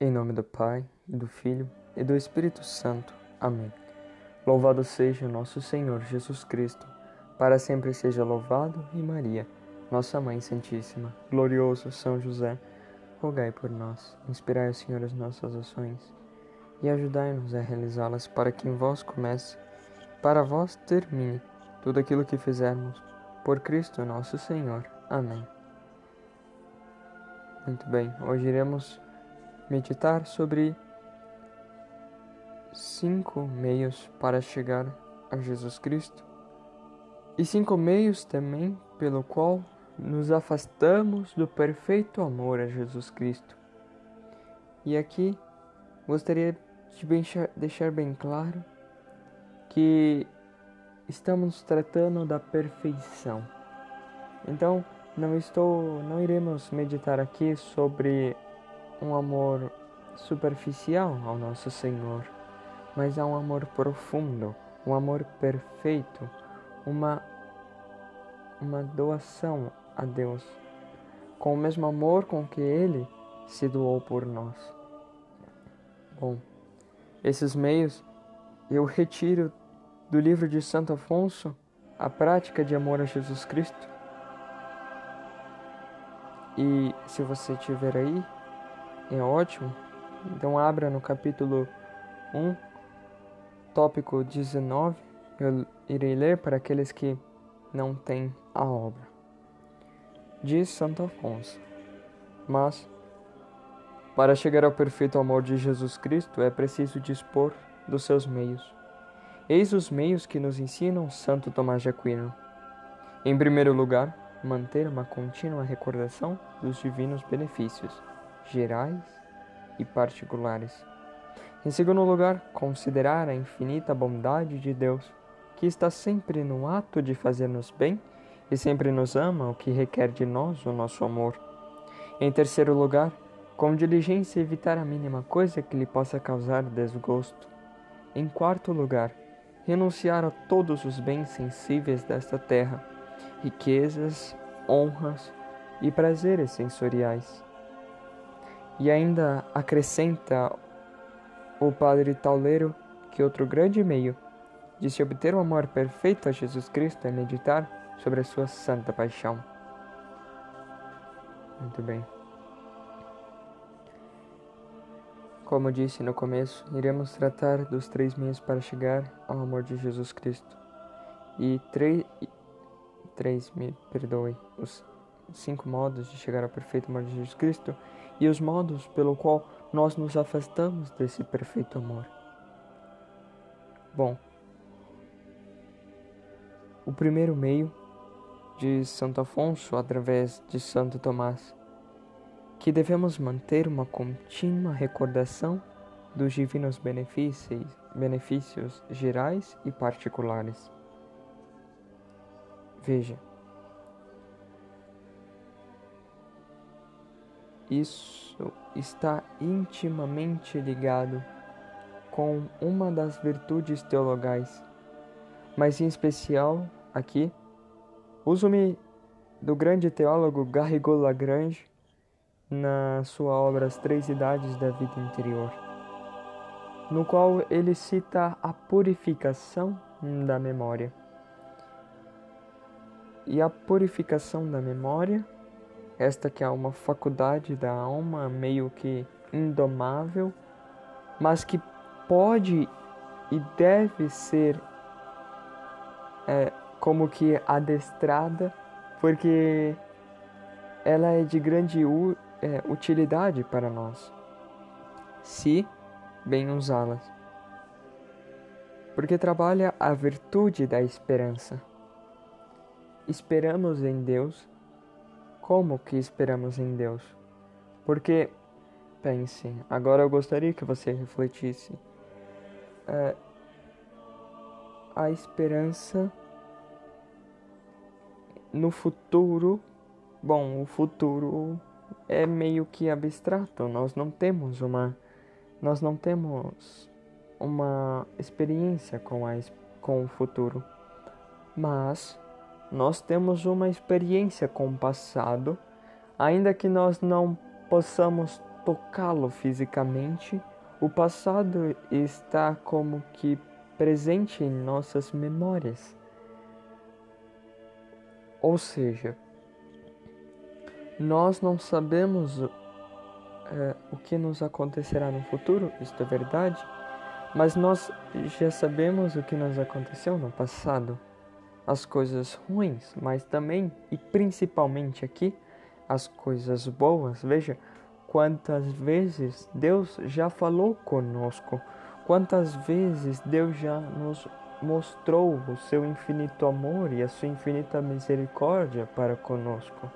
Em nome do Pai, e do Filho e do Espírito Santo. Amém. Louvado seja nosso Senhor Jesus Cristo, para sempre seja louvado, e Maria, nossa Mãe Santíssima. Glorioso São José, rogai por nós, inspirai, Senhor, as nossas ações e ajudai-nos a realizá-las, para que em vós comece, para vós termine tudo aquilo que fizermos. Por Cristo nosso Senhor. Amém. Muito bem, hoje iremos meditar sobre cinco meios para chegar a Jesus Cristo e cinco meios também pelo qual nos afastamos do perfeito amor a Jesus Cristo. E aqui gostaria de deixar bem claro que estamos tratando da perfeição. Então, não estou, não iremos meditar aqui sobre um amor superficial ao nosso Senhor, mas há um amor profundo, um amor perfeito, uma uma doação a Deus, com o mesmo amor com que ele se doou por nós. Bom, esses meios eu retiro do livro de Santo Afonso, A Prática de Amor a Jesus Cristo. E se você tiver aí, é ótimo. Então abra no capítulo 1, tópico 19. Eu irei ler para aqueles que não têm a obra. Diz Santo Afonso: Mas, para chegar ao perfeito amor de Jesus Cristo, é preciso dispor dos seus meios. Eis os meios que nos ensinam Santo Tomás de Aquino. Em primeiro lugar, manter uma contínua recordação dos divinos benefícios gerais e particulares. Em segundo lugar, considerar a infinita bondade de Deus, que está sempre no ato de fazer-nos bem e sempre nos ama, o que requer de nós o nosso amor. Em terceiro lugar, com diligência evitar a mínima coisa que lhe possa causar desgosto. Em quarto lugar, renunciar a todos os bens sensíveis desta terra, riquezas, honras e prazeres sensoriais. E ainda acrescenta o padre Tauleiro que outro grande meio de se obter o amor perfeito a Jesus Cristo é meditar sobre a sua santa paixão. Muito bem. Como disse no começo, iremos tratar dos três meios para chegar ao amor de Jesus Cristo. E três, três me perdoe, os cinco modos de chegar ao perfeito amor de Jesus Cristo e os modos pelo qual nós nos afastamos desse perfeito amor. Bom, o primeiro meio de Santo Afonso através de Santo Tomás, que devemos manter uma contínua recordação dos divinos benefícios, benefícios gerais e particulares. Veja, Isso está intimamente ligado com uma das virtudes teologais, mas em especial aqui, uso-me do grande teólogo Garrigou Lagrange na sua obra As Três Idades da Vida Interior, no qual ele cita a purificação da memória. E a purificação da memória esta que é uma faculdade da alma meio que indomável, mas que pode e deve ser é, como que adestrada, porque ela é de grande é, utilidade para nós, se bem usá-las. Porque trabalha a virtude da esperança. Esperamos em Deus como que esperamos em Deus? Porque, pense, agora eu gostaria que você refletisse. É, a esperança no futuro, bom, o futuro é meio que abstrato. Nós não temos uma, nós não temos uma experiência com a com o futuro, mas nós temos uma experiência com o passado, ainda que nós não possamos tocá-lo fisicamente, o passado está como que presente em nossas memórias. Ou seja, nós não sabemos é, o que nos acontecerá no futuro, isto é verdade, mas nós já sabemos o que nos aconteceu no passado. As coisas ruins, mas também e principalmente aqui, as coisas boas. Veja quantas vezes Deus já falou conosco, quantas vezes Deus já nos mostrou o seu infinito amor e a sua infinita misericórdia para conosco.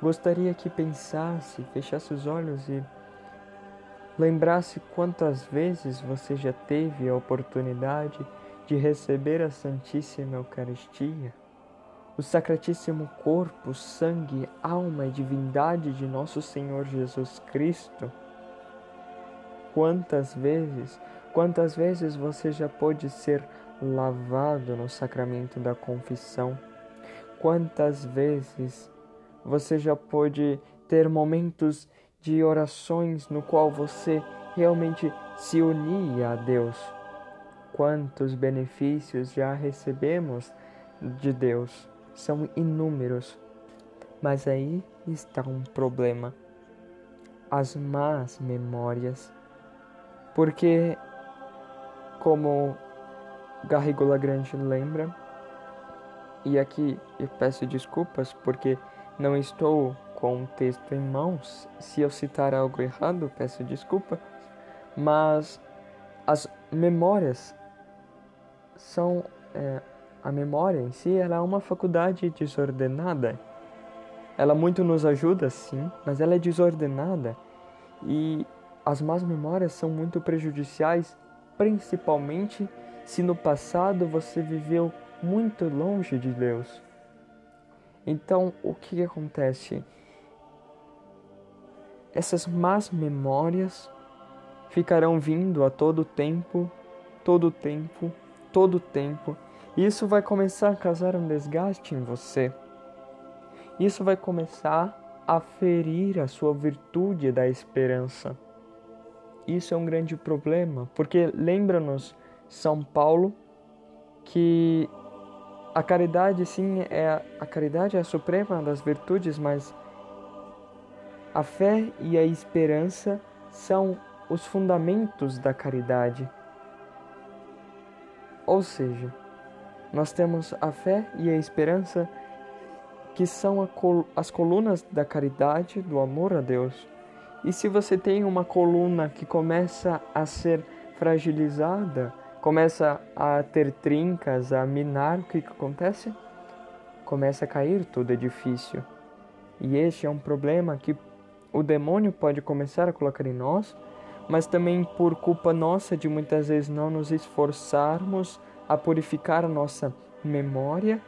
Gostaria que pensasse, fechasse os olhos e lembrasse quantas vezes você já teve a oportunidade de receber a Santíssima Eucaristia, o Sacratíssimo Corpo, Sangue, Alma e Divindade de Nosso Senhor Jesus Cristo. Quantas vezes, quantas vezes você já pôde ser lavado no sacramento da confissão? Quantas vezes você já pôde ter momentos de orações no qual você realmente se unia a Deus. Quantos benefícios já recebemos de Deus? São inúmeros. Mas aí está um problema: as más memórias. Porque, como Garrigou Grande lembra, e aqui eu peço desculpas porque não estou com o texto em mãos. Se eu citar algo errado, peço desculpa. Mas as memórias são. É, a memória em si ela é uma faculdade desordenada. Ela muito nos ajuda, sim, mas ela é desordenada. E as más memórias são muito prejudiciais, principalmente se no passado você viveu muito longe de Deus. Então, o que acontece? Essas más memórias ficarão vindo a todo tempo, todo tempo, todo tempo. E isso vai começar a causar um desgaste em você. Isso vai começar a ferir a sua virtude da esperança. Isso é um grande problema, porque lembra-nos São Paulo que a caridade, sim, é a caridade é a suprema das virtudes, mas a fé e a esperança são os fundamentos da caridade. Ou seja, nós temos a fé e a esperança que são as colunas da caridade, do amor a Deus. E se você tem uma coluna que começa a ser fragilizada, começa a ter trincas, a minar, o que, que acontece? Começa a cair todo o edifício. E este é um problema que o demônio pode começar a colocar em nós, mas também por culpa nossa de muitas vezes não nos esforçarmos a purificar a nossa memória,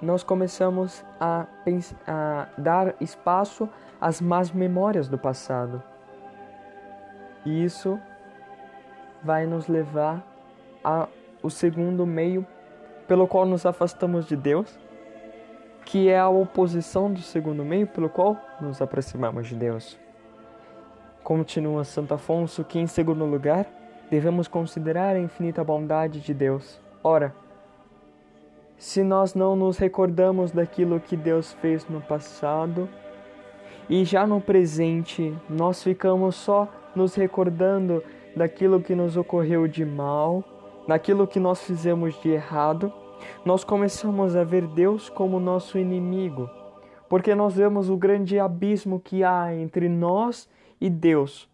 nós começamos a, a dar espaço às más memórias do passado. E isso vai nos levar ao segundo meio pelo qual nos afastamos de Deus, que é a oposição do segundo meio pelo qual nos aproximamos de Deus. Continua Santo Afonso que, em segundo lugar, devemos considerar a infinita bondade de Deus. Ora, se nós não nos recordamos daquilo que Deus fez no passado e já no presente nós ficamos só nos recordando daquilo que nos ocorreu de mal, daquilo que nós fizemos de errado, nós começamos a ver Deus como nosso inimigo, porque nós vemos o grande abismo que há entre nós e Deus.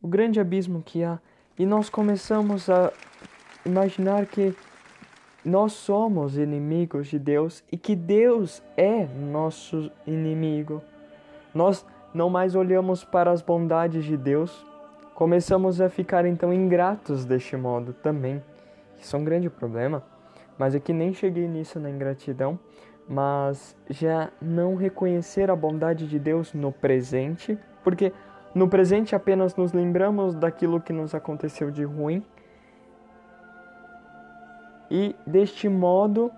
O grande abismo que há. E nós começamos a imaginar que nós somos inimigos de Deus e que Deus é nosso inimigo. Nós não mais olhamos para as bondades de Deus, Começamos a ficar então ingratos deste modo também. Isso é um grande problema, mas é que nem cheguei nisso na ingratidão, mas já não reconhecer a bondade de Deus no presente, porque no presente apenas nos lembramos daquilo que nos aconteceu de ruim. E deste modo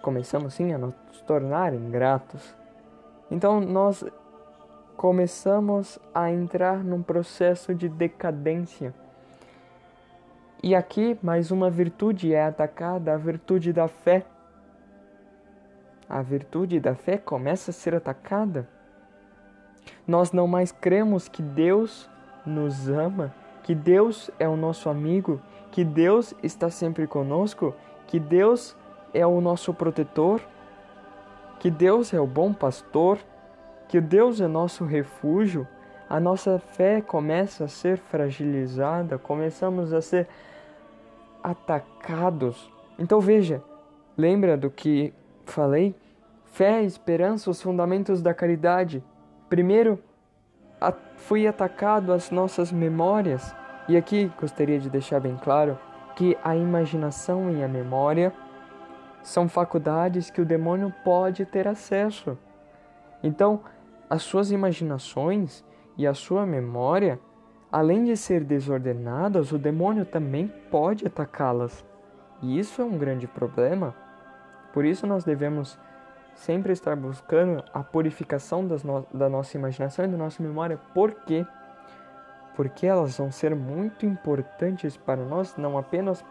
começamos sim a nos tornar ingratos. Então nós começamos a entrar num processo de decadência. E aqui mais uma virtude é atacada, a virtude da fé. A virtude da fé começa a ser atacada. Nós não mais cremos que Deus nos ama, que Deus é o nosso amigo, que Deus está sempre conosco, que Deus é o nosso protetor, que Deus é o bom pastor, que Deus é nosso refúgio, a nossa fé começa a ser fragilizada, começamos a ser atacados. Então veja, lembra do que falei? Fé, esperança, os fundamentos da caridade. Primeiro, foi atacado as nossas memórias. E aqui gostaria de deixar bem claro que a imaginação e a memória são faculdades que o demônio pode ter acesso. Então, as suas imaginações e a sua memória, além de ser desordenadas, o demônio também pode atacá-las. E isso é um grande problema. Por isso nós devemos sempre estar buscando a purificação no da nossa imaginação e da nossa memória. Por quê? Porque elas vão ser muito importantes para nós, não apenas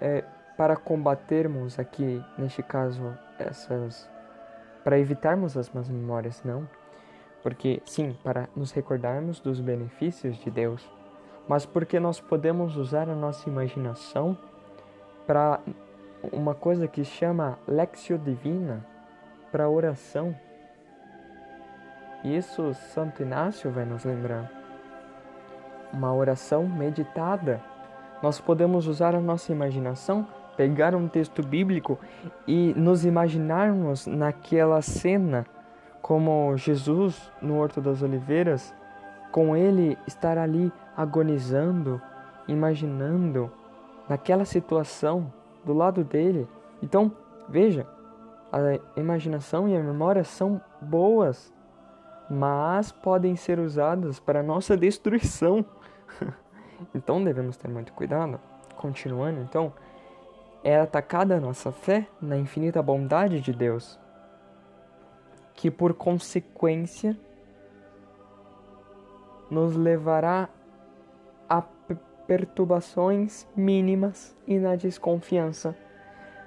é, para combatermos aqui, neste caso, essas. para evitarmos as más memórias, não. Porque, sim, para nos recordarmos dos benefícios de Deus, mas porque nós podemos usar a nossa imaginação para uma coisa que chama Lexio Divina para oração. Isso Santo Inácio vai nos lembrar. Uma oração meditada. Nós podemos usar a nossa imaginação, pegar um texto bíblico e nos imaginarmos naquela cena, como Jesus no Horto das Oliveiras, com ele estar ali agonizando, imaginando naquela situação do lado dele. Então, veja, a imaginação e a memória são boas, mas podem ser usadas para nossa destruição. então devemos ter muito cuidado. Continuando, então, é atacada a nossa fé na infinita bondade de Deus, que por consequência nos levará a perturbações mínimas e na desconfiança